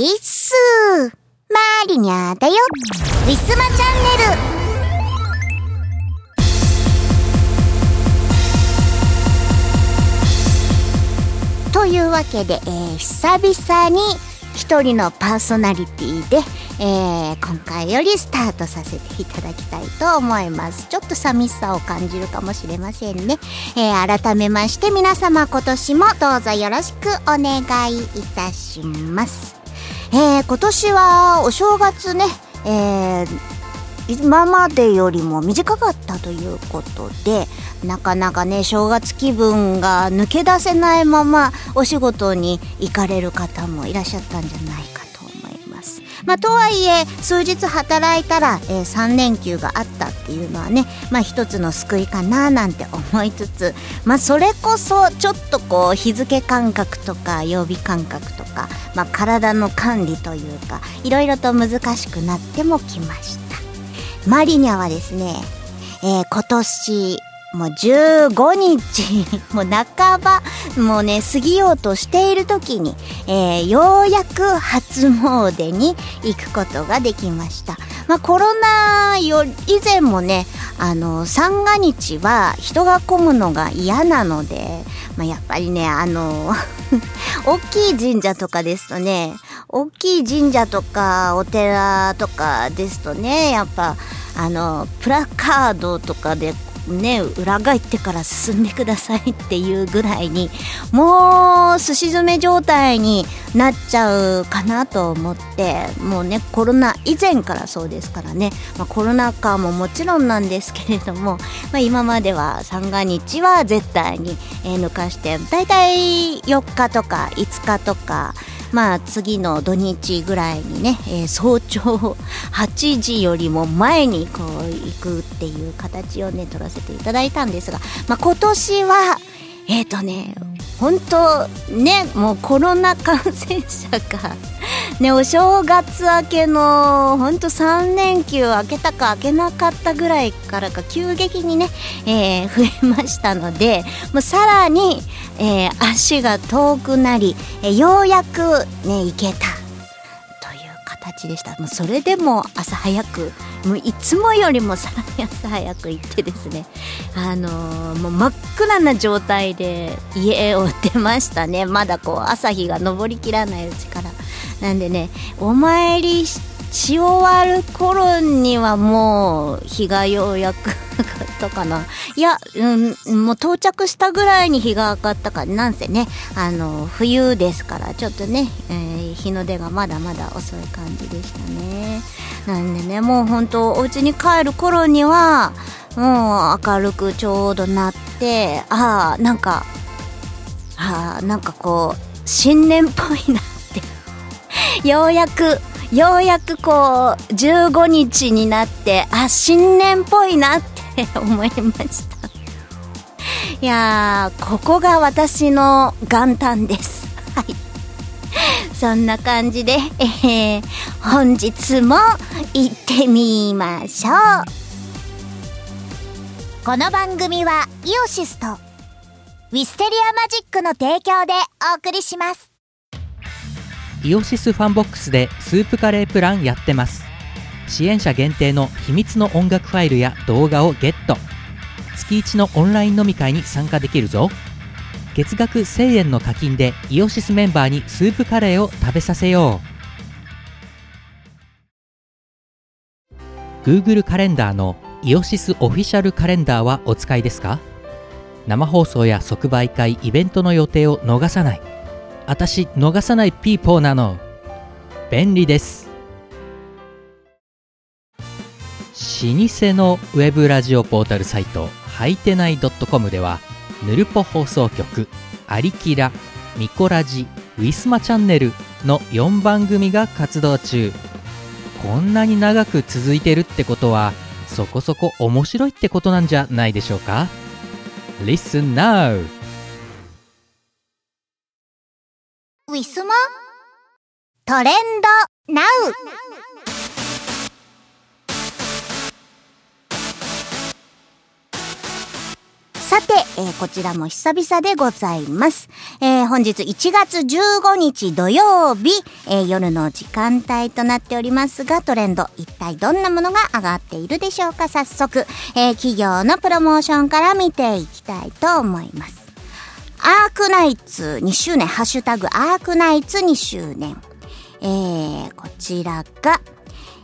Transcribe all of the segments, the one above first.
いっすマリニャだよ。ウィスマチャンネル。というわけで、えー、久々に一人のパーソナリティで、えー、今回よりスタートさせていただきたいと思います。ちょっと寂しさを感じるかもしれませんね、えー、改めまして皆様今年もどうぞよろしくお願いいたします。えー、今年はお正月ね、えー今までよりも短かったということでなかなかね正月気分が抜け出せないままお仕事に行かれる方もいらっしゃったんじゃないかま。あ、とはいえ数日働いたら、えー、3連休があったっていうのはね、まあ、一つの救いかななんて思いつつ、まあ、それこそちょっとこう日付感覚とか曜日感覚とか、まあ、体の管理というかいろいろと難しくなってもきました。マリニャはですね、えー、今年、もう15日、もう半ば、もうね、過ぎようとしている時に、えー、ようやく初詣に行くことができました。まあ、コロナよ以前もね、あの、三が日は人が混むのが嫌なので、まあ、やっぱりね、あの、大きい神社とかですとね、大きい神社とかお寺とかですとねやっぱあのプラカードとかでね裏返ってから進んでくださいっていうぐらいにもうすし詰め状態になっちゃうかなと思ってもうねコロナ以前からそうですからね、まあ、コロナ禍ももちろんなんですけれども、まあ、今までは三が日は絶対に、え、抜かしてだいたい4日とか5日とかまあ次の土日ぐらいにね、えー、早朝8時よりも前にこう行くっていう形をね取らせていただいたんですが、まあ、今年はえっ、ー、とね本当ねもうコロナ感染者がねお正月明けの本当3連休明けたか明けなかったぐらいからか急激にね、えー、増えましたのでもうさらに、えー、足が遠くなり、えー、ようやくね行けた。8でした。もうそれでも朝早くもういつもよりもさらに朝早く行ってですね。あのー、もう真っ暗な状態で家を出ましたね。まだこう朝日が昇りきらないうちから。なんでねお参りし終わる頃にはもう日がようやくったかな。いや、うん、もう到着したぐらいに日が上がったかなんせねあの冬ですからちょっとね、えー、日の出がまだまだ遅い感じでしたね。なんでねもう本当お家に帰る頃にはもう明るくちょうどなってああなんかああなんかこう新年っぽいなって。ようやくようやくこう15日になってあ新年っぽいなって思いました。いやーここが私の元旦です。はい。そんな感じで、えー、本日も行ってみましょう。この番組はイオシスとウィステリアマジックの提供でお送りします。イオシスファンボックスでスープカレープランやってます。支援者限定の秘密の音楽ファイルや動画をゲット。月1のオンライン飲み会に参加できるぞ。月額1000円の課金でイオシスメンバーにスープカレーを食べさせよう。Google カレンダーのイオシスオフィシャルカレンダーはお使いですか？生放送や即売会イベントの予定を逃さない。私逃さないピーポーなの。便利です。老舗のウェブラジオポータルサイトはいてない .com ではぬるぽ放送局「アリキラ」「ミコラジ」「ウィスマチャンネル」の4番組が活動中。こんなに長く続いてるってことはそこそこ面白いってことなんじゃないでしょうか？Listen now! ウィスマ？トレンド NOW! さて、えー、こちらも久々でございます。えー、本日1月15日土曜日、えー、夜の時間帯となっておりますが、トレンド、一体どんなものが上がっているでしょうか？早速、え企業のプロモーションから見ていきたいと思います。アークナイツ2周年、ハッシュタグアークナイツ2周年。えー、こちらが、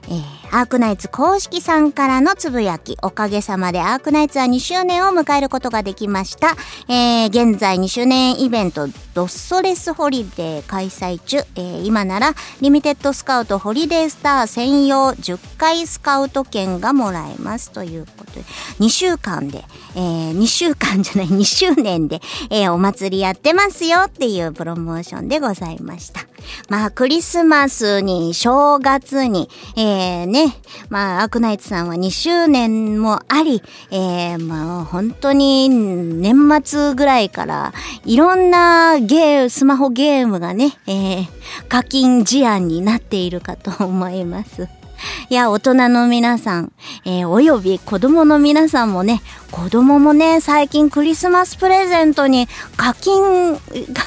えー、アークナイツ公式さんからのつぶやき、おかげさまでアークナイツは2周年を迎えることができました。えー、現在2周年イベント、ドッソレスホリデー開催中。えー、今なら、リミテッドスカウトホリデースター専用10回スカウト券がもらえますということで、2週間で、えー、2週間じゃない 2周年で、えー、お祭りやってますよっていうプロモーションでございました。まあ、クリスマスに、正月に、えー、ね、まあ、アクナイツさんは2周年もあり、えー、まあ、本当に年末ぐらいから、いろんなゲー、スマホゲームがね、えー、課金事案になっているかと思います。いや、大人の皆さん、えー、および子供の皆さんもね、子供もね、最近クリスマスプレゼントに課金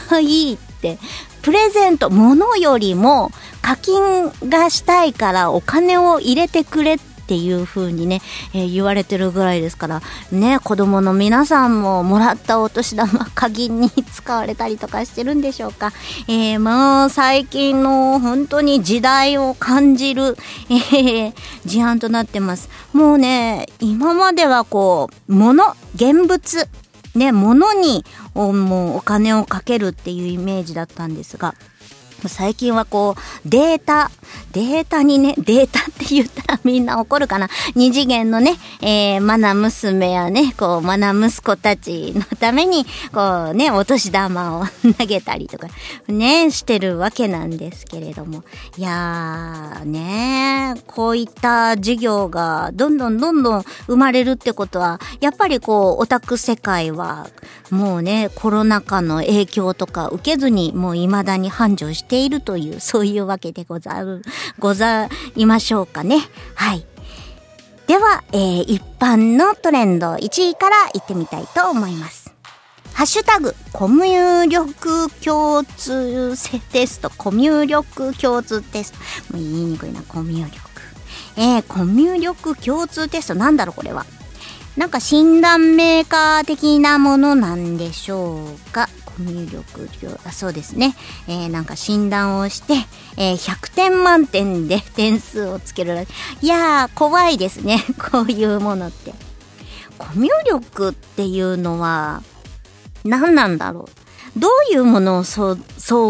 がいいってプレゼント、物よりも課金がしたいからお金を入れてくれっていう風にね、えー、言われてるぐらいですから、ね、子供の皆さんももらったお年玉、課金に使われたりとかしてるんでしょうか。えー、もう最近の本当に時代を感じる、えー、事案となってます。もうね、今まではこう、物、現物、ね、物にもうお金をかけるっていうイメージだったんですが、最近はこう、データ、データにね、データって言ったらみんな怒るかな。二次元のね、えー、マナ娘やね、こう、マナ息子たちのために、こうね、お年玉を投げたりとか、ね、してるわけなんですけれども。いやー、ね、こういった事業がどんどんどんどん生まれるってことは、やっぱりこう、オタク世界は、もうね、コロナ禍の影響とか受けずに、もう未だに繁盛しているという、そういうわけでござる、ございましょうかね。はい。では、えー、一般のトレンド1位からいってみたいと思います。ハッシュタグ、コミュ力共通テスト、コミュ力共通テスト。もう言いにくいな、コミュ力。えー、コミュ力共通テスト、なんだろう、これは。なんか診断メーカー的なものなんでしょうか。入力あそうですね、えー、なんか診断をして、えー、100点満点で点数をつけるいやー怖いですね。こういうものって。コミュ力っていうのは何なんだろう。どういうものを総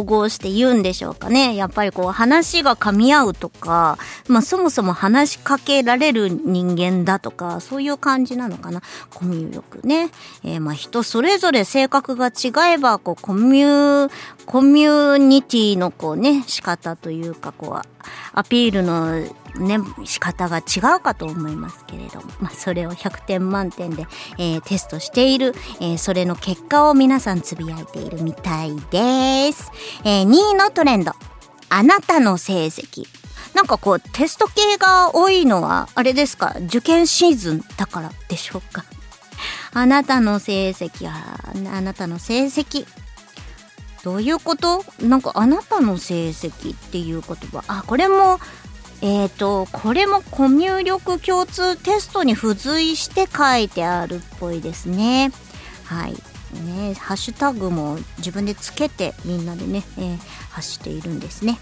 合して言うんでしょうかね。やっぱりこう話が噛み合うとか、まあそもそも話しかけられる人間だとか、そういう感じなのかな。コミュ力ね。えー、まあ人それぞれ性格が違えば、こうコミュ、コミュニティのこうね、仕方というか、こう、アピールのね、仕方が違うかと思いますけれども、まあ、それを100点満点で、えー、テストしている、えー、それの結果を皆さんつぶやいているみたいです。えー、2位のトレンド。あなたの成績。なんかこう、テスト系が多いのは、あれですか？受験シーズンだからでしょうか？あなたの成績は、あなたの成績。どういうこと？なんかあなたの成績っていう言葉。あ、これもえっ、ー、と、これもコミュ力共通テストに付随して書いてあるっぽいですね。はい。ね、ハッシュタグも自分でつけてみんなでね、えー、発しているんですね。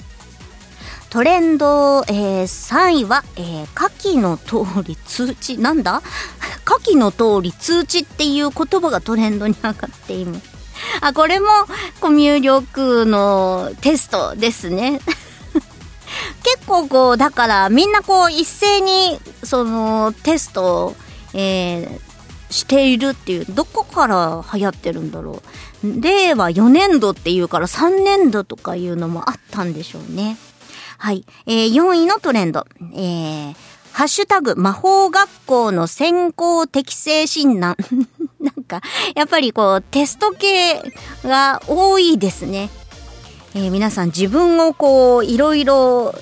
トレンド、えー、3位は、えー、下記の通り通知、なんだ？下記の通り通知っていう言葉がトレンドに上がっています。あ、これもコミュ力のテストですね。結構こう、だからみんなこう一斉にそのテストを、えー、しているっていう、どこから流行ってるんだろう。令和4年度っていうから3年度とかいうのもあったんでしょうね。はい。えー、4位のトレンド。えー、ハッシュタグ、魔法学校の先行適正診断。なんか、やっぱりこう、テスト系が多いですね。えー、皆さん自分をこう、いろいろ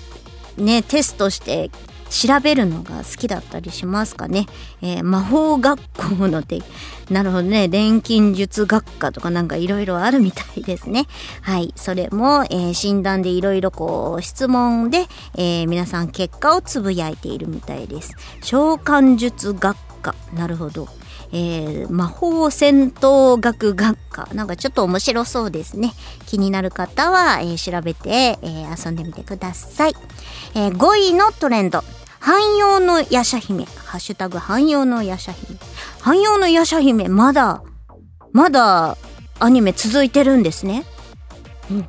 ね、テストして調べるのが好きだったりしますかね。えー、魔法学校ので、なるほどね、錬金術学科とかなんかいろいろあるみたいですね。はい、それも、えー、診断でいろいろこう質問で、えー、皆さん結果をつぶやいているみたいです。召喚術学科、なるほど。えー、魔法戦闘学学科。なんかちょっと面白そうですね。気になる方は、えー、調べて、えー、遊んでみてください。え5位のトレンド。汎用のヤシャ姫。ハッシュタグ汎用のヤシャ姫。汎用のヤシャ姫、まだ、まだアニメ続いてるんですね。うん。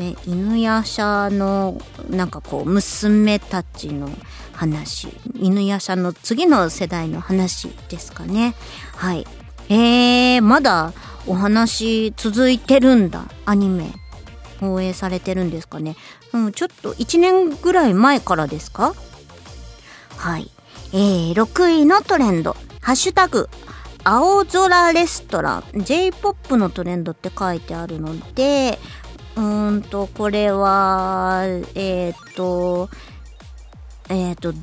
ね、犬夜叉のなんかこう娘たちの話犬夜叉の次の世代の話ですかね。はい。えー、まだお話続いてるんだ。アニメ。放映されてるんですかね、うん、ちょっと1年ぐらい前からですか？はい。えー、6位のトレンド。ハッシュタグ青空レストラン。J-POP のトレンドって書いてあるのでうーんと、これは、えっ、ー、と、えっ、ー、と、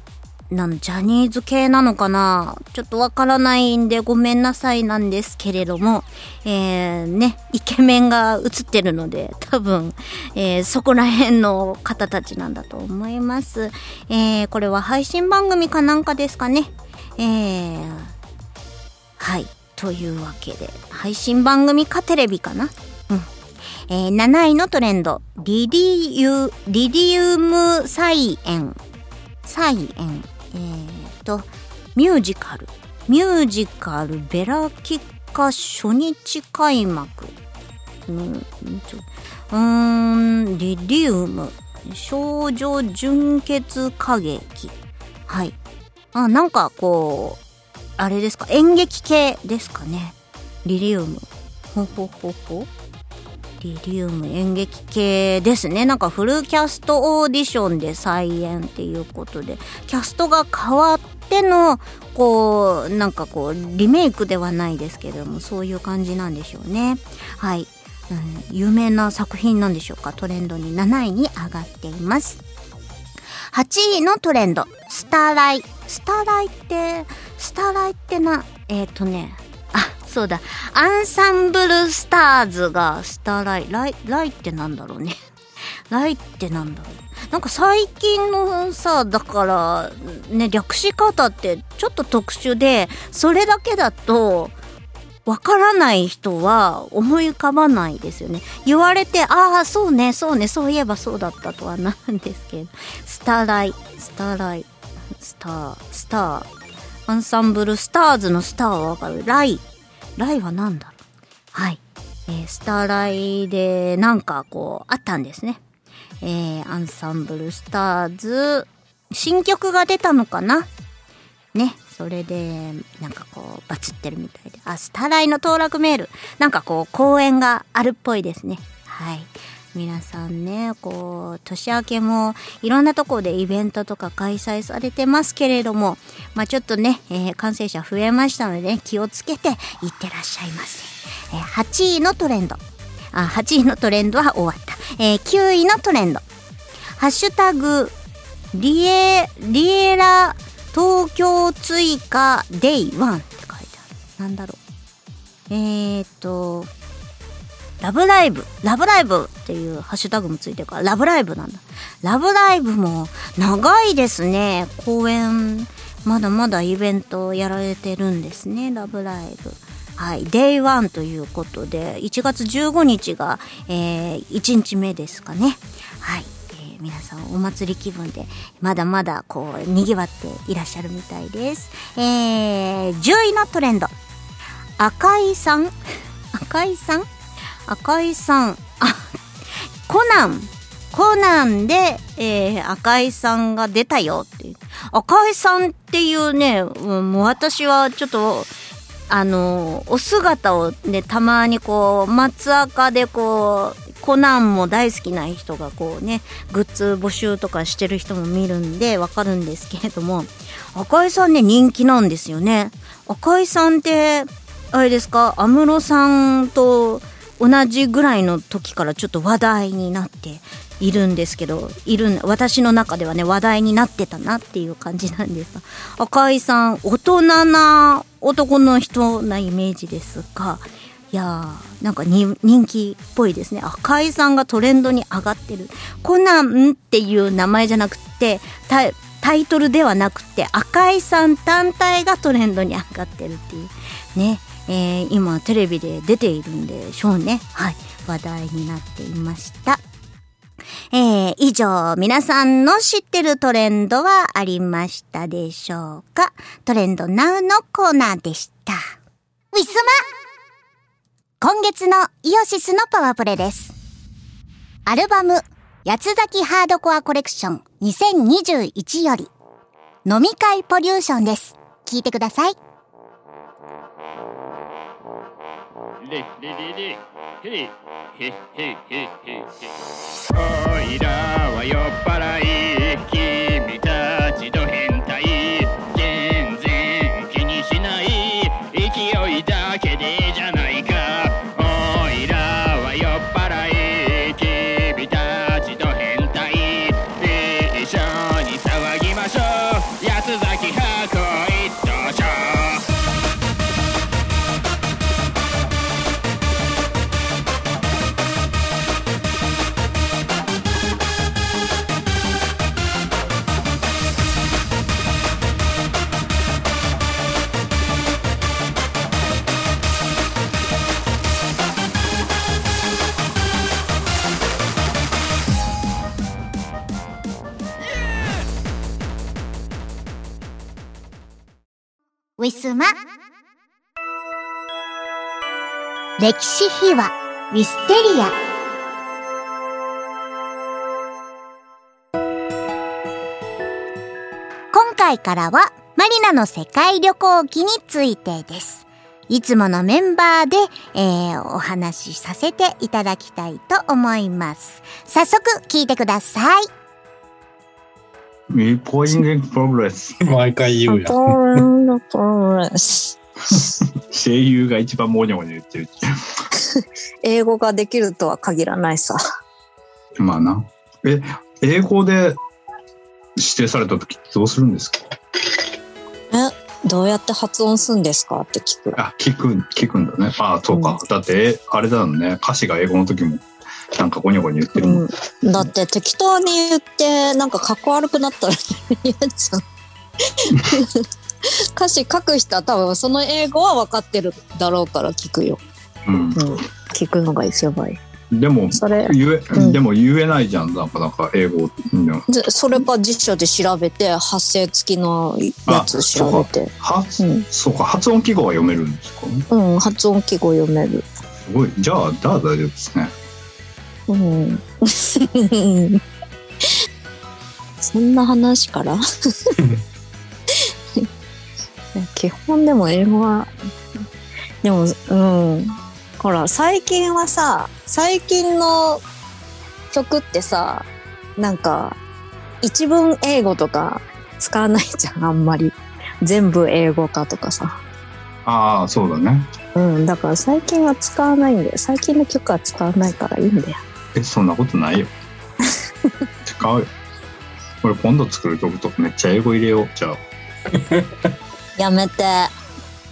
なんジャニーズ系なのかな？ちょっとわからないんでごめんなさいなんですけれども、えー、ね、イケメンが映ってるので、多分、えー、そこら辺の方たちなんだと思います。えー、これは配信番組かなんかですかね？えー、はい。というわけで、配信番組かテレビかな？えー、7位のトレンド、リリユ、リリウム菜園。菜園。えーと、ミュージカル。ミュージカル、ベラキッカ初日開幕。うん、うーん、リリウム。少女純潔歌劇。はい。あ、なんかこう、あれですか、演劇系ですかね？リリウム。ほほほほ。リリウム演劇系ですね。なんかフルキャストオーディションで再演っていうことで、キャストが変わっての、こう、なんかこう、リメイクではないですけども、そういう感じなんでしょうね。はい。うん、有名な作品なんでしょうか？トレンドに7位に上がっています。8位のトレンド、スターライ。スターライって、スターライってな、えっ、ー、とねあ、そうだ。アンサンブルスターズがスターライ。ライ、ライってなんだろうね。ライってなんだろう。なんか最近のさ、だから、ね、略し方ってちょっと特殊で、それだけだと、わからない人は思い浮かばないですよね。言われて、ああ、そうね、そうね、そういえばそうだったとはなるんですけど。スターライ、スターライ、スター、スター、アンサンブルスターズのスターはわかる。ライ、ライは何だろう？はい。えー、スターライでなんかこうあったんですね。えー、アンサンブルスターズ、新曲が出たのかな？ね。それで、なんかこう、バツってるみたいで。あ、スターライの登録メール。なんかこう、公演があるっぽいですね。はい。皆さんね、こう、年明けもいろんなところでイベントとか開催されてますけれども、まあちょっとね、えー、感染者増えましたので、ね、気をつけていってらっしゃいませ。えー、8位のトレンド。あ、8位のトレンドは終わった。えー、9位のトレンド。ハッシュタグ、リエ、リエラ東京追加 Day 1って書いてある。なんだろう。えーと、ラブライブ、ラブライブっていうハッシュタグもついてるから、ラブライブなんだ。ラブライブも長いですね。公演、まだまだイベントやられてるんですね、ラブライブ。はい、 Day One ということで、1月15日が、えー、1日目ですかね。はい。えー、皆さんお祭り気分で、まだまだこう、賑わっていらっしゃるみたいです。えー、10位のトレンド。赤井さん？赤井さん？赤井さん、あ、コナン、コナンで、えー、赤井さんが出たよっていう。赤井さんっていうね、もう私はちょっと、あの、お姿をね、たまにこう、松赤でこう、コナンも大好きな人がこうね、グッズ募集とかしてる人も見るんでわかるんですけれども、赤井さんね、人気なんですよね。赤井さんって、あれですか、安室さんと、同じぐらいの時からちょっと話題になっているんですけどいる私の中ではね話題になってたなっていう感じなんですが赤井さん大人な男の人なイメージですがいやーなんか人気っぽいですね。赤井さんがトレンドに上がってる。コナンっていう名前じゃなくてタイトルではなくて赤井さん単体がトレンドに上がってるっていう。ね、えー、今テレビで出ているんでしょうねはい話題になっていましたえー、以上、皆さんの知ってるトレンドはありましたでしょうか？トレンドナウのコーナーでした。ウィスマ今月のイオシスのパワープレです。アルバム、八つ咲きハードコアコレクション2021より、飲み会ポリューションです。聞いてください。レレレレヘヘヘヘヘおいらは酔っ払い君たちと変態全然気にしない勢いだけでじゃない歴史秘話ウィステリア今回からはマリナの世界旅行記についてです。いつものメンバーで、えー、お話しさせていただきたいと思います。早速聞いてください。ミポイング progress。毎回言うやん。 progress。声優が一番モニョモニョ言ってる。英語ができるとは限らないさ。まあな。え、英語で指定された時どうするんですか？え、どうやって発音するんですかって聞く。あ、聞く、聞くんだね。ああ、そうか。うん、だって、あれだよね。歌詞が英語の時もなんかゴニョゴニョ言ってるもん、うん、だって適当に言ってなんかかっこ悪くなったら言っちゃう歌詞書く人は多分その英語は分かってるだろうから聞くよ、うん、うん、聞くのがやばいでもそれ言え、うん、でも言えないじゃんなかなか英語、うん、それか辞書で調べて発声付きのやつ調べて。発、うん、そうか発音記号は読めるんですか？うん発音記号読める。すごい。じゃあじゃあ大丈夫ですね。うん。そんな話から？基本でも英語は、でも、うん。ほら、最近はさ、最近の曲ってさ、なんか、一文英語とか使わないじゃん、あんまり。全部英語化とかさ。ああ、そうだね。うん、だから最近は使わないんだよ。最近の曲は使わないからいいんだよ。えそんなことないよ使うよこれ今度作る曲とかめっちゃ英語入れようじゃあ やめて。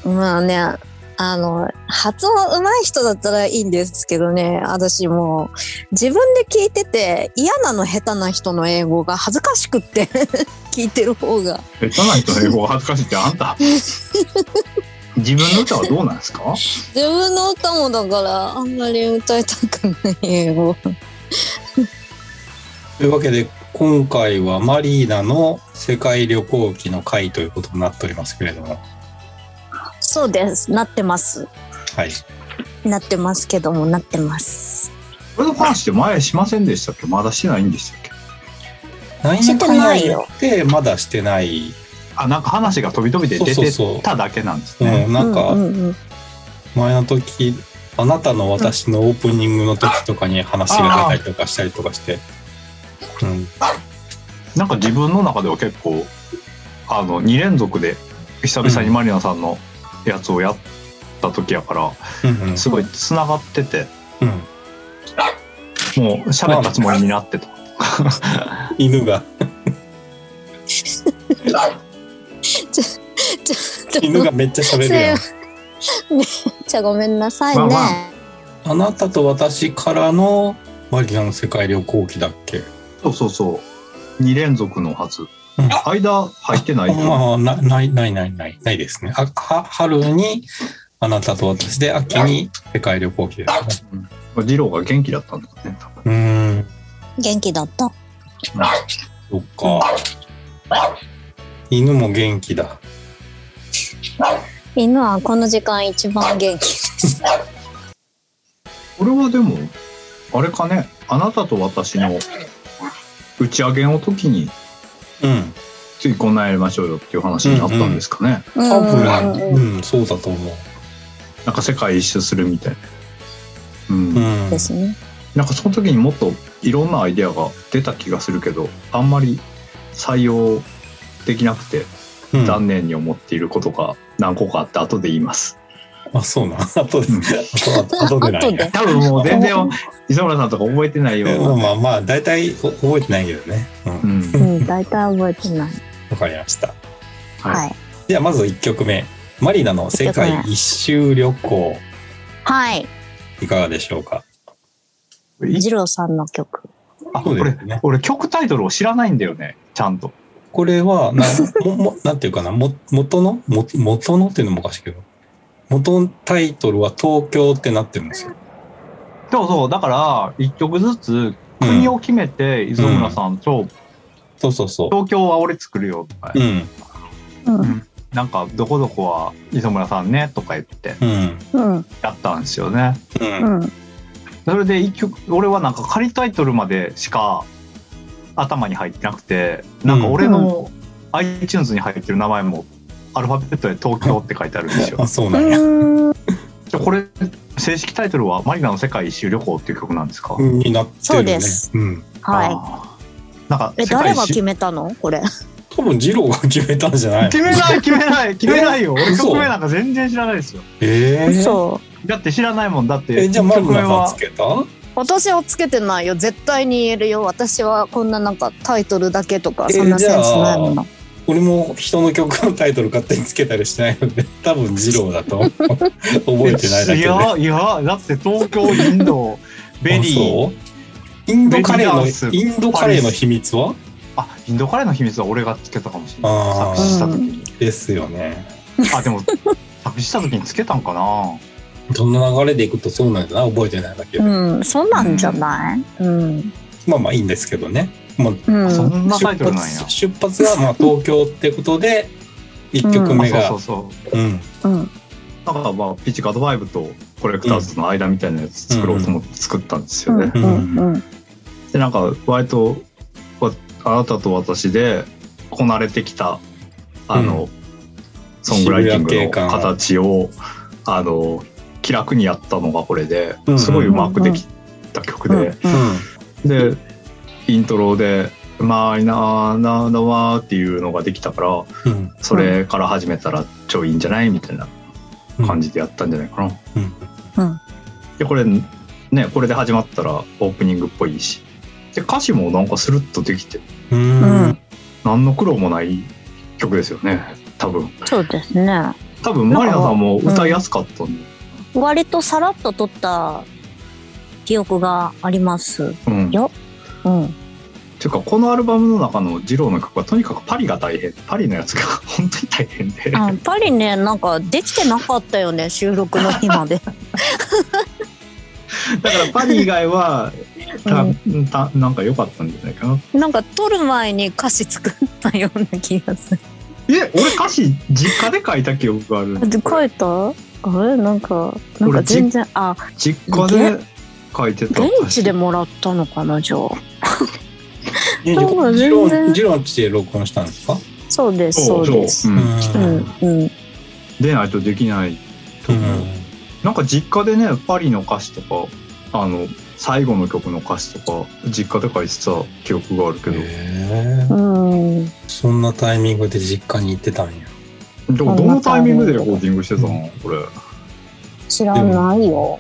まあねあの発音上手い人だったらいいんですけどね。私もう自分で聞いてて嫌なの下手な人の英語が恥ずかしくって 聞いてる方が。下手な人の英語が恥ずかしいってあんた。自分の歌はどうなんですか？自分の歌もだからあんまり歌いたくない英語。というわけで今回はマリーナの世界旅行記の回ということになっておりますけれども。そうです。なってます。はい。なってますけどもなってます。これの話って前しませんでしたっけ？まだしてないんでしたっけ？何やかんや言ってまだしてない。あなんか話が飛び飛びで出てただけなんですね。うん、なんか、前の時あなたの私のオープニングの時とかに話が出たりとかしたりとかして、うん、なんか自分の中では結構あの2連続で久々にマリナさんのやつをやった時やから、うん、すごいつながってて、うん、もう喋ったつもりになってと。犬が。ちょ犬がめっちゃ喋るやん。じゃあごめんなさいね。まあまあ。あなたと私からのマリナの世界旅行記だっけ？そうそうそう。2連続のはず。うん間入ってないあなないないないないないですねあは春にあなたと私で秋に世界旅行記ですね二郎が元気だったんだね。多分うーん元気だった。そっか犬も元気だ犬はこの時間一番元気です。これはでも、あれかね、あなたと私の打ち上げの時に、うんついこんなんやりましょうよっていう話になったんですかね。多うん分うんそうだと思うなんか世界一周するみたいな。うん。うんですね。なんかその時にもっといろんなアイデアが出た気がするけど、あんまり採用できなくてうん残念に思っていることが何個かあって後で言います。あそうなん。後でうん。後後でない多分もう全然磯村さんとか覚えてないよ。えまあまあまあ大体お覚えてないけどね。うん。うん。う。ん、大体覚えてない。わかりました。はい。はい。じゃあまず1曲目。マリナの世界一周旅行。はい。いかがでしょうか？い二郎さんの曲。あ、これそうですね、俺曲タイトルを知らないんだよね、ちゃんと。これはな ももなんていうかな。も元の？も元のっていうのもおかしいけど元タイトルは東京ってなってるんですよ。そうそう、だから、一曲ずつ国を決めて、磯村さんと、そうそうそ東京は俺作るよとか、ううん。うん。なんか、どこどこは磯村さんねとか言ってうん。うん。やったんですよね。うん。うん。それで一曲、俺はなんか仮タイトルまでしか頭に入ってなくて、なんか俺の iTunes に入ってる名前も、アルファベットで東京って書いてあるんですよ。あ そうなんや、う んじゃあこれ、正式タイトルはマリナの世界一周旅行っていう曲なんですか、になってるね。そうです。うん。はあー。なんかい。え、誰が決めたの？これ。多分二郎が決めたんじゃない決めない決めない。決めない よ。俺嘘曲名なんか全然知らないですよ。えー、嘘。だって知らないもん。だってえじゃあマリ曲名はナさんつけた？私はつけてないよ。絶対に言えるよ。私はこんななんかタイトルだけとか、えそんなセンスないもじゃの。俺も人の曲のタイトル勝手につけたりしてないので 多分二郎だと 覚えてないだけで。いやいやだって東京インド ベリー。インドカレーのインドカレーの秘密は？あインドカレーの秘密は俺がつけたかもしれない。作詞した時に。ですよね。あでも作詞した時につけたんかな？どんな流れでいくとそうなんだな覚えてないだけで、うん、そうなんじゃないうん。まあまあいいんですけどね、まあ、うん。そんな出タイトルなんや。発出発がまあ東京ってことで1曲目が。あそうそうそう。うん。うん。なんかまあピッチカード5とコレクターズの間みたいなやつ作ろうと思って作ったんですよね、うん。うん。でなんか割とわあなたと私でこなれてきたあの、ソングライティングの形をあの気楽にやったのがこれでうん。すごいうまくできた曲で、でイントロで「まあいなななわ」っていうのができたからうん。それから始めたら超いいんじゃないみたいなうん感じでやったんじゃないかな。うん。うん。でこれねこれで始まったらオープニングっぽいし。で歌詞もなんかスルッとできて。ううん。ん。何の苦労もない曲ですよね多分。そうですね。多分マリナさんも歌いやすかったんで、割とさらっと撮った記憶があります。うん、ようん。ていうかこのアルバムの中の二郎の曲はとにかくパリが大変。パリのやつが 本当に大変で。あパリね、なんかできてなかったよね、収録の日まで。だからパリ以外は た、たなんか良かったんじゃないかな。なんか撮る前に歌詞作ったような気がする。え俺歌詞実家で書いた記憶があるで書いた？あれ？なんか、なんか全然、あ、実家で書いてた。現地でもらったのかな、じゃあ。ジロジロンちで録音したんですか？そうです、そうです。うん。うん、うん。でないとできないと思う、なんか実家でねパリの歌詞とかあの最後の曲の歌詞とか実家で書いてた記憶があるけど。そんなタイミングで実家に行ってたんや。でもどのタイミングでレコーディングしてたの？これ知らないよ。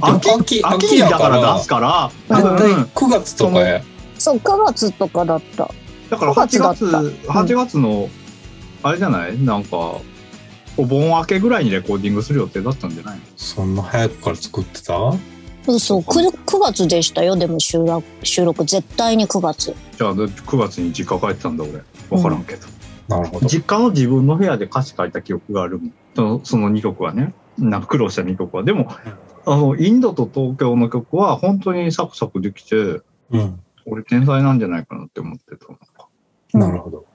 秋秋だから出すから。絶対9月とかや。そう9月とかだった。だから8月8月のあれじゃない？なんかお盆明けぐらいにレコーディングする予定だったんじゃないそんな早くから作ってた？そう 9, 9月でしたよ。でも収録収録絶対に9月。じゃあ9月に実家帰ってたんだ俺。分からんけど、うん、なるほど。実家の自分の部屋で歌詞書いた記憶があるそのその2曲はねなんか苦労した2曲はでも、あのインドと東京の曲は本当にサクサクできて、うん、俺天才なんじゃないかなって思ってた。なるほど。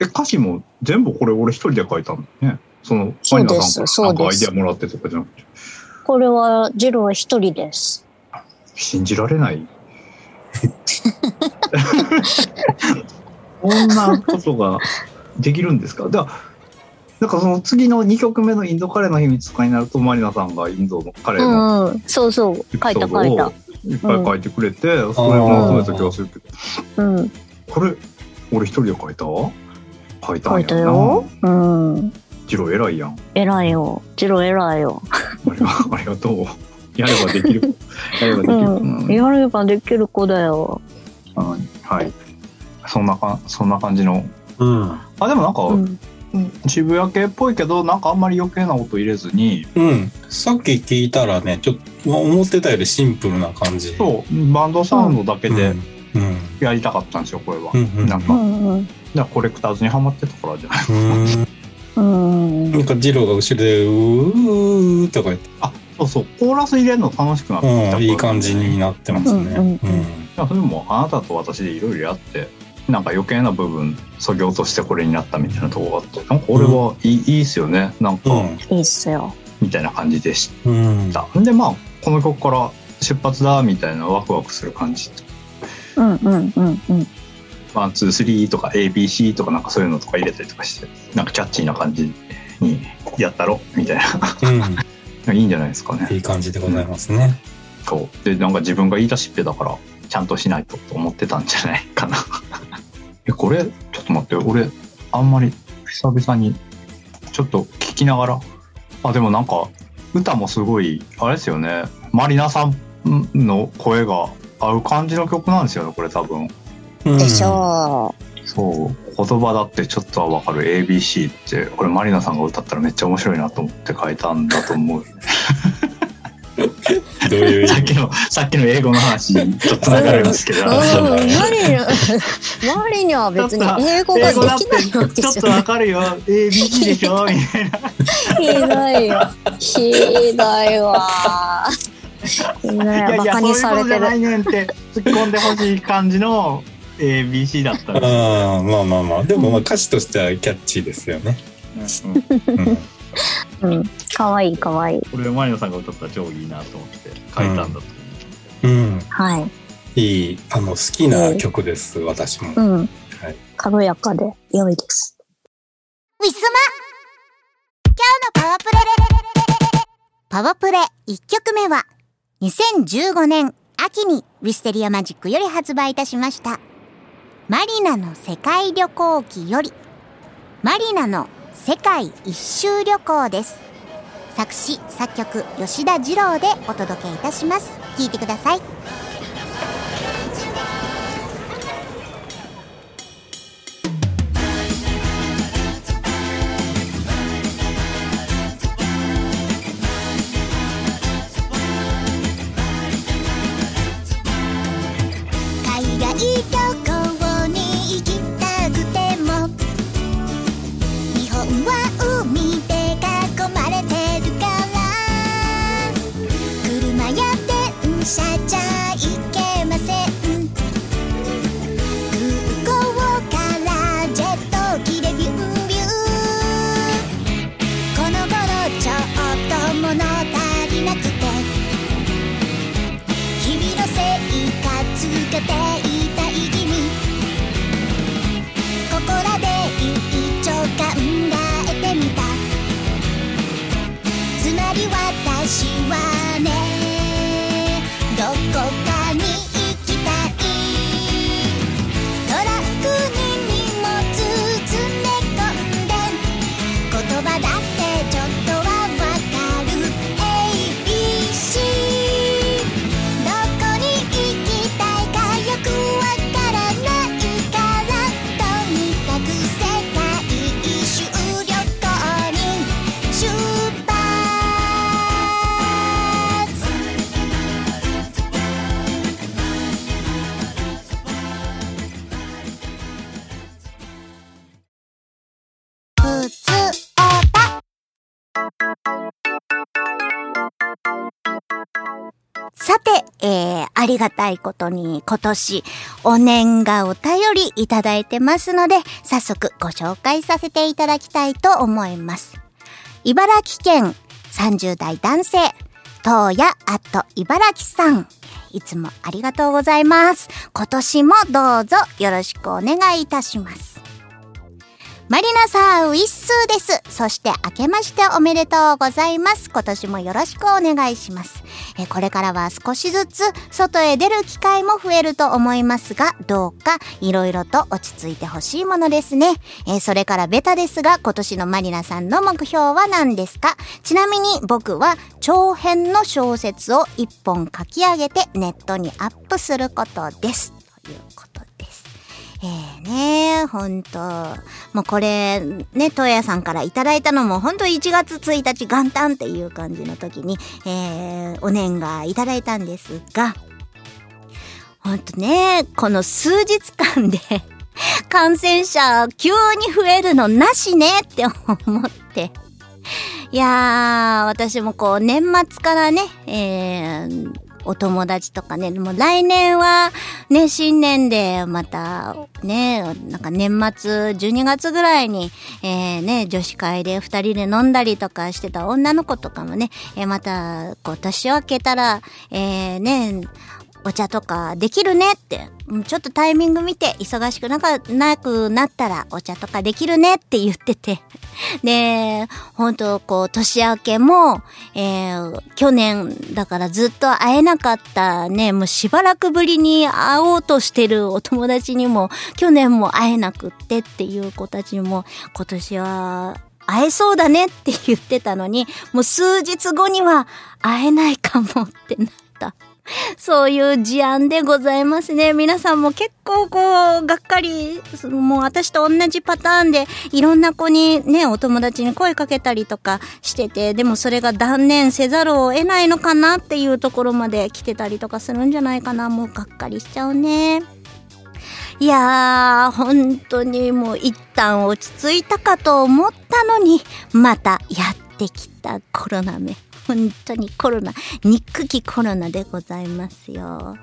え歌詞も全部これ俺一人で書いたんだね。そのマリナさんから。なんかアイデアもらってとかじゃなくてこれはジローは一人です。信じられない。こんなことができるんですか？だなんかその次の2曲目のインドカレーの秘密とかになるとマリナさんがインドのカレーの、うん、そうそう。書いた書いた。いっぱい書いてくれて、うん、それをまとめた気がするけど、うん、これ俺一人で書いた？書いたんや書いたよ。うん。ジロ偉いやん。偉いよ。ジロ偉いよ。ありがとう。やればできる。やればできる、うん、やればできる子だよ。はい。そんなかそんな感じの、うん、あでもなんか、うん渋谷系っぽいけどなんかあんまり余計な音入れずに。うん。さっき聞いたらねちょっと思ってたよりシンプルな感じ。そう。バンドサウンドだけでやりたかったんですよこれは、うんうん、なんか、うんうん、だコレクターズにはまってたからじゃない。ですかうん。なんかジローが後ろで「うー」とか言って。あそうそう。コーラス入れるの楽しくなってきた、うん、いい感じになってますね、うんうんうん、それもあなたと私でいろいろやってなんか余計な部分そぎ落としてこれになったみたいなところがあってなんかこれはいい,、いいっすよね。なんか、いいっすよ。みたいな感じでした、うん、でまあこの曲から出発だみたいなワクワクする感じ。うんうんうんうん。 one two three とか ABC とかなんかそういうのとか入れたりとかしてなんかキャッチーな感じにやったろみたいな、うん、いいんじゃないですかね。いい感じでございますね、そう。でなんか自分が言い出しっぺだからちゃんとしないとと思ってたんじゃないかなえこれちょっと待って俺あんまり久々にちょっと聞きながらあでもなんか歌もすごいあれですよねマリナさんの声が合う感じの曲なんですよねこれ多分。でしょう。そう言葉だってちょっとは分かる ABC ってこれマリナさんが歌ったらめっちゃ面白いなと思って書いたんだと思う。どういうさっきのさっきの英語の話。にちょっと流れますけど、マリには別に英語ができないわけじゃちょっとわかるよ。ABC でしょ？みたいな。ひどいよ。ひどいわ。いやいやそういうことじゃないねんって突っ込んでほしい感じの ABC だった。あまあまあまあ。でもまあ歌詞としてはキャッチーですよね。うん、うんうん、かわいいかわいい。これマリノさんが歌ったら超いいなと思って書いたんだと思う。うん。はい。いい、あの、好きな曲です、私も。うん。はい。軽やかで良いです。ウィスマ今日のパワープレパワープレ1曲目は2015年秋にウィステリアマジックより発売いたしましたマリナの世界旅行記よりマリナの世界一周旅行です。作詞作曲吉田二郎でお届けいたします。聞いてください。車や電車りがたいことに今年お年賀お便りいただいてますので、早速ご紹介させていただきたいと思います。茨城県30代男性、東野あと茨城さん。いつもありがとうございます。今年もどうぞよろしくお願いいたします。マリナさん、ウィッスーです。そして、明けましておめでとうございます。今年もよろしくお願いします。えこれからは少しずつ外へ出る機会も増えると思いますが、どうかいろいろと落ち着いてほしいものですね。えそれからベタですが、今年のマリナさんの目標は何ですか？ちなみに僕は長編の小説を一本書き上げてネットにアップすることです。ということです。えー、ねほんと。もうこれ、ね、トヤさんからいただいたのも、ほんと1月1日元旦っていう感じの時に、えー、お年賀いただいたんですが、ほんとね、この数日間で 感染者急に増えるのなしねって思って。いやー、私もこう年末からね、えー、お友達とかね、もう来年はね、新年でまたね、なんか年末12月ぐらいに、えー、ね、女子会で二人で飲んだりとかしてた女の子とかもね、えー、また、こう、年明けたら、えー、ね、お茶とかできるねって、ちょっとタイミング見て忙しくなかなくなったらお茶とかできるねって言ってて。で、本当こう、年明けも、えー、去年だからずっと会えなかったね、もうしばらくぶりに会おうとしてるお友達にも、去年も会えなくってっていう子たちも、今年は、会えそうだねって言ってたのに、もう数日後には会えないかもってなった。そういう事案でございますね。皆さんも結構こう、がっかり、もう私と同じパターンで、いろんな子にね、お友達に声かけたりとかしてて、でもそれが断念せざるを得ないのかなっていうところまで来てたりとかするんじゃないかな。もうがっかりしちゃうね。いやー、本当にもう一旦落ち着いたかと思ったのに、またやってきたコロナめ。本当にコロナ、憎きコロナでございますよ。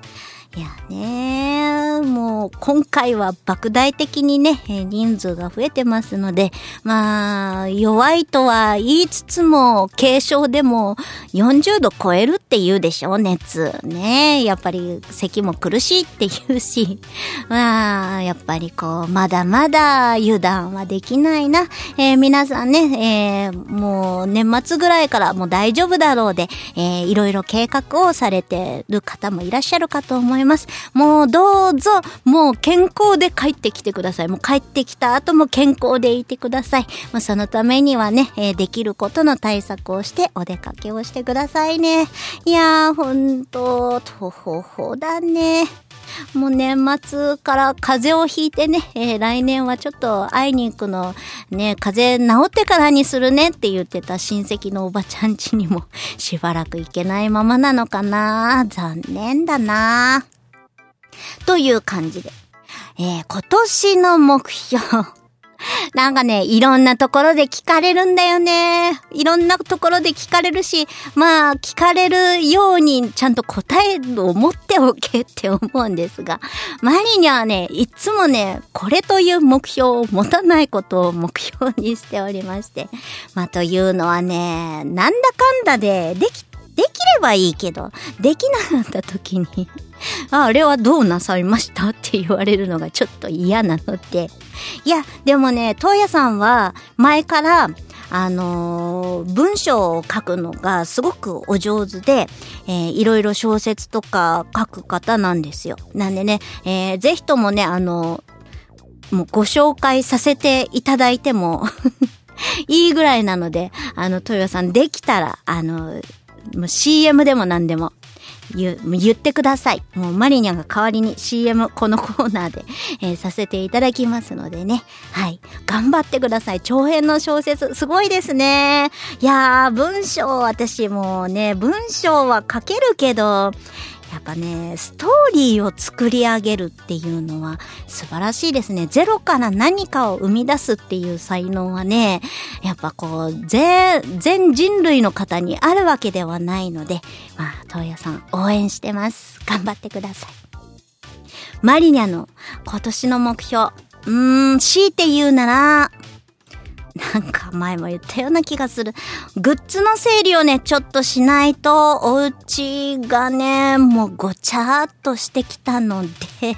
いやねもう今回は莫大的にね、人数が増えてますので、まあ、弱いとは言いつつも、軽症でも40度超えるって言うでしょ、熱。ねやっぱり咳も苦しいって言うし、まあ、やっぱりこう、まだまだ油断はできないな。えー、皆さんね、えー、もう年末ぐらいからもう大丈夫だろうで、えー、いろいろ計画をされてる方もいらっしゃるかと思います。います。もうどうぞ、もう健康で帰ってきてください。もう帰ってきた後も健康でいてください。まあ、そのためにはね、えー、できることの対策をしてお出かけをしてくださいね。いやー、ほんと、とほほだね。もう年末から風邪をひいてね、えー、来年はちょっと会いに行くの、ね、風邪治ってからにするねって言ってた親戚のおばちゃん家にもしばらく行けないままなのかな残念だなという感じで。えー、今年の目標。なんかね、いろんなところで聞かれるんだよね。いろんなところで聞かれるし、まあ、聞かれるようにちゃんと答えを持っておけって思うんですが、マリにはね、いつもね、これという目標を持たないことを目標にしておりまして。まあ、というのはね、なんだかんだでできできればいいけど、できなかった時に あ、れはどうなさいました？って言われるのがちょっと嫌なので。いや、でもね、東野さんは前から、あのー、文章を書くのがすごくお上手で、えー、いろいろ小説とか書く方なんですよ。なんでね、えー、ぜひともね、あのもうご紹介させていただいても いいぐらいなので、あの、豊さんできたら、あの、もう CM でも何でも言言ってください。もうマリニャが代わりに CM このコーナーで、えー、させていただきますのでね。はい。頑張ってください。長編の小説、すごいですね。いやー、文章、私もうね、文章は書けるけど、やっぱね、ストーリーを作り上げるっていうのは素晴らしいですね。ゼロから何かを生み出すっていう才能はね、やっぱこう、全、人類の方にあるわけではないので、まあ、東野さん応援してます。頑張ってください。マリニャの今年の目標。うーん、強いて言うなら、なんか前も言ったような気がする。グッズの整理をね、ちょっとしないと、お家がね、もうごちゃっとしてきたので、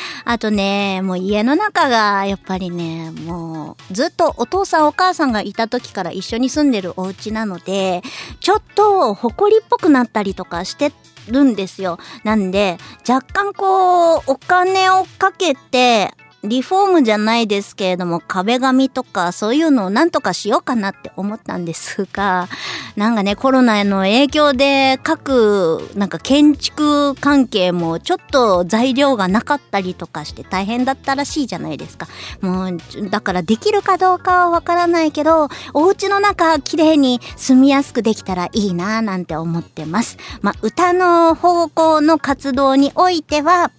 あとね、もう家の中がやっぱりね、もうずっとお父さんお母さんがいた時から一緒に住んでるお家なので、ちょっと埃っぽくなったりとかしてるんですよ。なんで、若干こう、お金をかけて、リフォームじゃないですけれども、壁紙とかそういうのをなんとかしようかなって思ったんですが、なんかね、コロナへの影響で各、なんか建築関係もちょっと材料がなかったりとかして大変だったらしいじゃないですか。もう、だからできるかどうかはわからないけど、お家の中綺麗に住みやすくできたらいいなぁなんて思ってます。まあ、歌の方向の活動においては、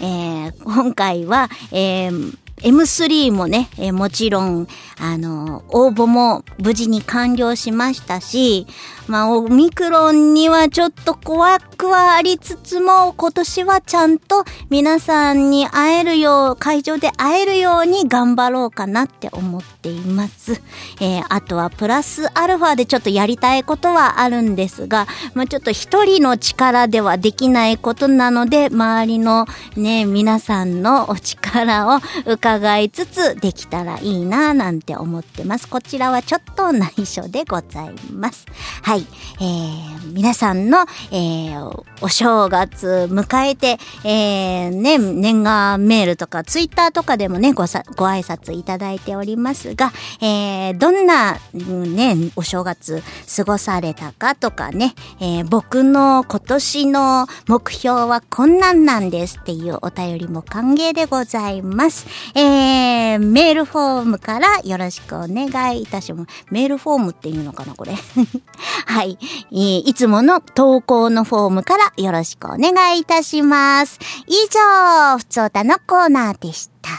えー今回は、えー M3 もね、えーもちろん、あの、応募も無事に完了しましたし、まあ、オミクロンにはちょっと怖くはありつつも、今年はちゃんと皆さんに会えるよう、会場で会えるように頑張ろうかなって思っています。えーあとはプラスアルファでちょっとやりたいことはあるんですが、まあ、ちょっと一人の力ではできないことなので、周りのね、皆さんのお力を伺いつつできたらいいななんて思ってます。こちらはちょっと内緒でございます。はい。えー、皆さんの、えー、お正月迎えて、えー、ね、年賀メールとかツイッターとかでもね、ごさ、ご挨拶いただいておりますが、えー、どんな、ね、お正月過ごされたかとかね、えー、僕の今年の目標はこんなんなんですっていうお便りも歓迎でございます。えー、えーメールフォームからよろしくお願いいたします。メールフォームっていうのかな、これ。はい。えーいつもの投稿のフォームからよろしくお願いいたします。以上、ふつおたのコーナーでした。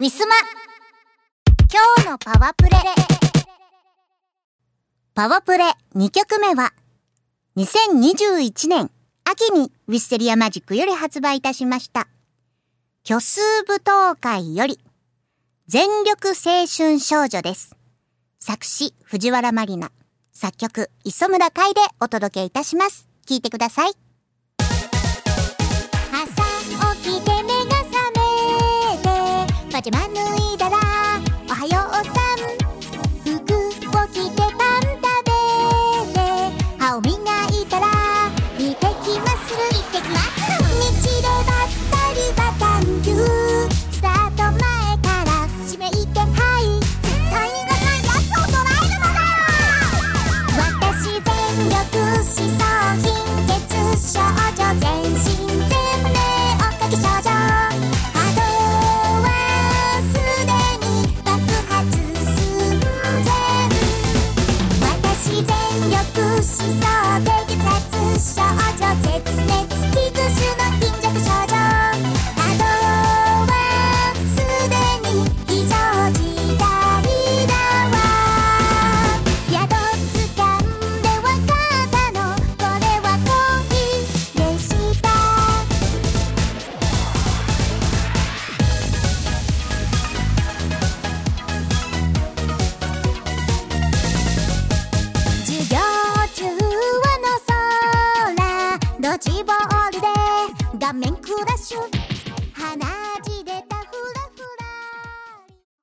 ウィスマ今日のパワープレパワープレ2曲目は2021年秋にウィステリアマジックより発売いたしました。虚数舞踏会より全力青春少女です。作詞藤原まりな、作曲磯村海でお届けいたします。聴いてください。朝起きて目が覚めてパジャマ脱血圧少女絶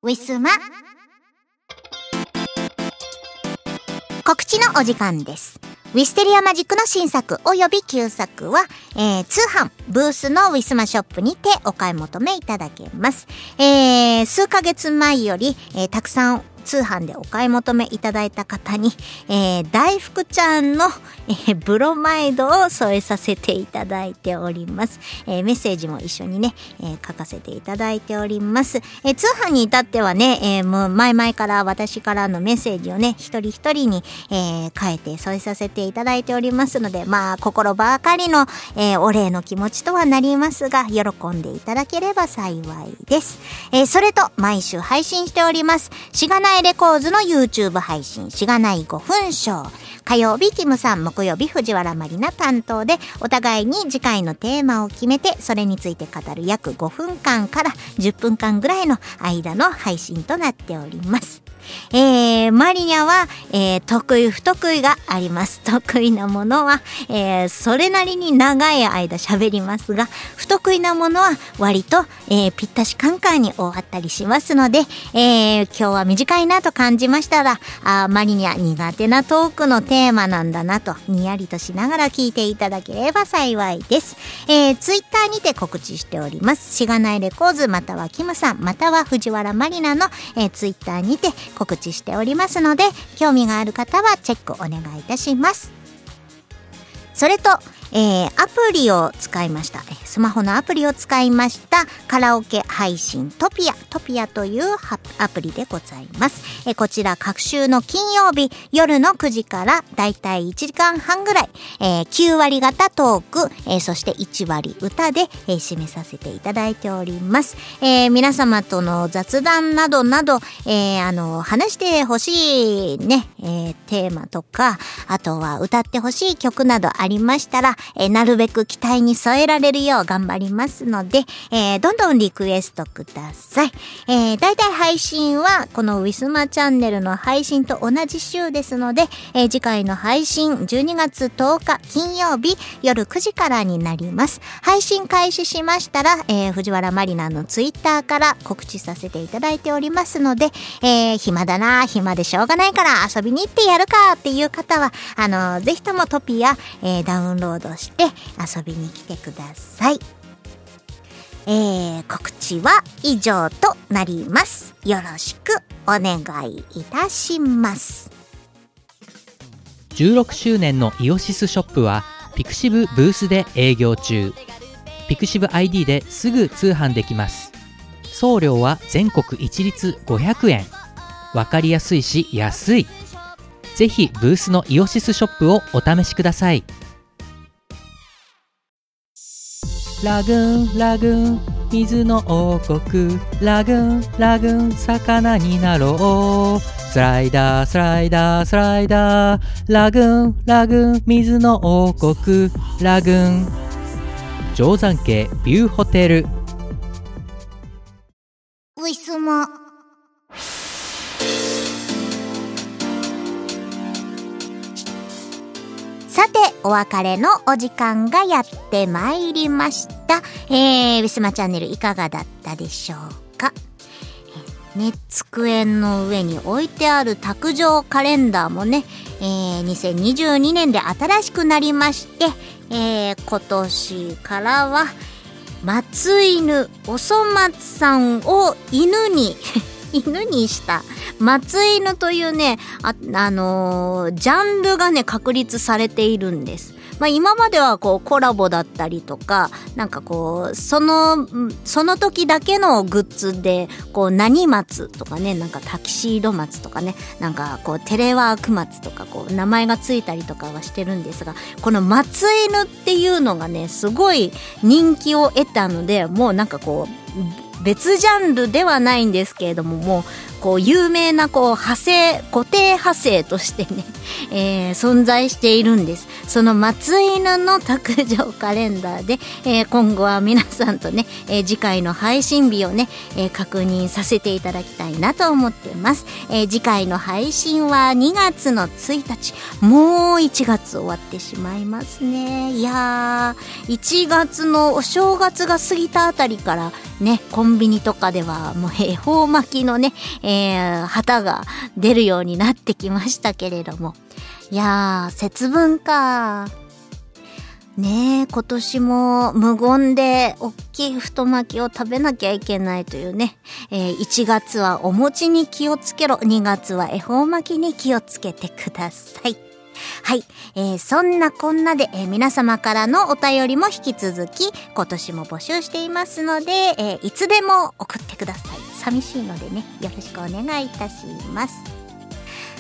ウィスマ告知のお時間です。ウィステリアマジックの新作及び旧作は、えー通販、ブースのウィスマショップにてお買い求めいただけます。えー数ヶ月前より、えーたくさん通販でお買い求めいただいた方に、えー、大福ちゃんの、えー、ブロマイドを添えさせていただいております。えー、メッセージも一緒にね、え書かせていただいております。え通販に至ってはね、えもう前々から私からのメッセージをね、一人一人に、え変えて添えさせていただいておりますので、まあ、心ばかりの、えお礼の気持ちとはなりますが、喜んでいただければ幸いです。えそれと、毎週配信しております。しがないレコーズの YouTube 配信、しがない5分ショー。火曜日、キムさん、木曜日、藤原まりな担当で、お互いに次回のテーマを決めて、それについて語る約5分間から10分間ぐらいの間の配信となっております。えー、マリニャは、えー、得意不得意があります。得意なものは、えー、それなりに長い間喋りますが、不得意なものは割と、えー、ぴったしカンカンに終わったりしますので、えー、今日は短いなと感じましたら、あマリニャ苦手なトークのテーマなんだなと、にやりとしながら聞いていただければ幸いです。えー、ツイッターにて告知しております。しがないレコーズ、またはキムさん、または藤原マリナの、えー、ツイッターにて告知しておりますので興味がある方はチェックお願いいたします。それとえー、アプリを使いました。スマホのアプリを使いましたカラオケ配信トピア、トピアというアプリでございます。えー、こちら各週の金曜日夜の9時からだいたい1時間半ぐらい、えー、9割型トーク、えー、そして1割歌で、えー、締めさせていただいております。えー、皆様との雑談などなど、えー、あの、話してほしいね、えー、テーマとか、あとは歌ってほしい曲などあありましたら、えー、なるべく期待に添えられるよう頑張りますので、えー、どんどんリクエストください。えー、だいたい配信はこのウィスマチャンネルの配信と同じ週ですので、えー、次回の配信12月10日金曜日夜9時からになります。配信開始しましたら、えー、藤原まりなのツイッターから告知させていただいておりますので、えー、暇だな、暇でしょうがないから遊びに行ってやるかっていう方は、あの、ぜひともトピア、え、ダウンロードして遊びに来てください。えー、告知は以上となります。よろしくお願いいたします。16周年のイオシスショップはピクシブブースで営業中。ピクシブ ID ですぐ通販できます。送料は全国一律500円。わかりやすいし安い。ぜひブースのイオシスショップをお試しください。ラグーンラグーン水の王国。ラグーンラグーン魚になろう。スライダースライダースライダー。ラグーンラグーン水の王国。ラグーン。定山渓ビューホテル。ウィスマさて、お別れのお時間がやってまいりました。えー、ウィスマチャンネルいかがだったでしょうか？ね、机の上に置いてある卓上カレンダーもね、えー、2022年で新しくなりまして、えー、今年からは、松犬おそ松さんを犬に犬にした松犬というね、あ、あのー、ジャンルがね、確立されているんです。まあ、今まではこうコラボだったりとか、なんかこう、その、その時だけのグッズで、こう、何松とかね、なんかタキシード松とかね、なんかこう、テレワーク松とか、こう、名前がついたりとかはしてるんですが、この松犬っていうのがね、すごい人気を得たので、もうなんかこう、別ジャンルではないんですけれどももうこう有名なこう派生固定派生としてね、えー、存在しているんです。その松犬の卓上カレンダーで、えー、今後は皆さんとね、えー、次回の配信日をね、え確認させていただきたいなと思ってます、え次回の配信は2月の1日。もう1月終わってしまいますね。いやー1月のお正月が過ぎたあたりからねコンビニとかではもう恵方巻きのね、えー、旗が出るようになってきましたけれども。いやー、節分か。ねえ、今年も無言で大きい太巻きを食べなきゃいけないというね。えー、1月はお餅に気をつけろ。2月は恵方巻きに気をつけてください。はい。えー、そんなこんなで、えー、皆様からのお便りも引き続き、今年も募集していますので、えー、いつでも送ってください。寂しいのでね、よろしくお願いいたします。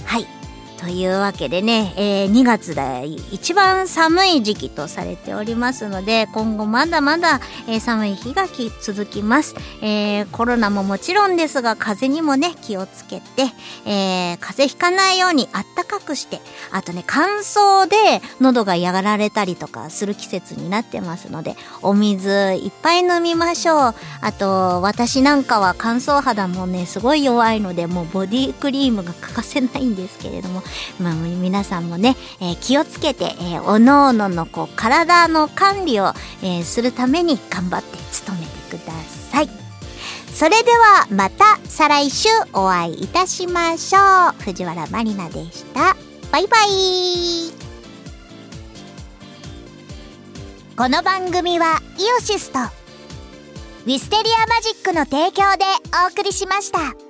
はい。というわけでね、えー、2月で一番寒い時期とされておりますので、今後まだまだ、えー、寒い日が続きます、えー、コロナももちろんですが、風にもね、気をつけて、え、風邪ひかないようにあったかくして、あとね、乾燥で喉がやがられたりとかする季節になってますので、お水いっぱい飲みましょう。あと、私なんかは乾燥肌もね、すごい弱いので、もうボディクリームが欠かせないんですけれども、まあ、皆さんもね、えー、気をつけて、えー、おのおののこう体の管理を、えー、するために頑張って努めてください。それではまた再来週お会いいたしましょう。藤原まりなでした。バイバイ。この番組はイオシスとウィステリアマジックの提供でお送りしました。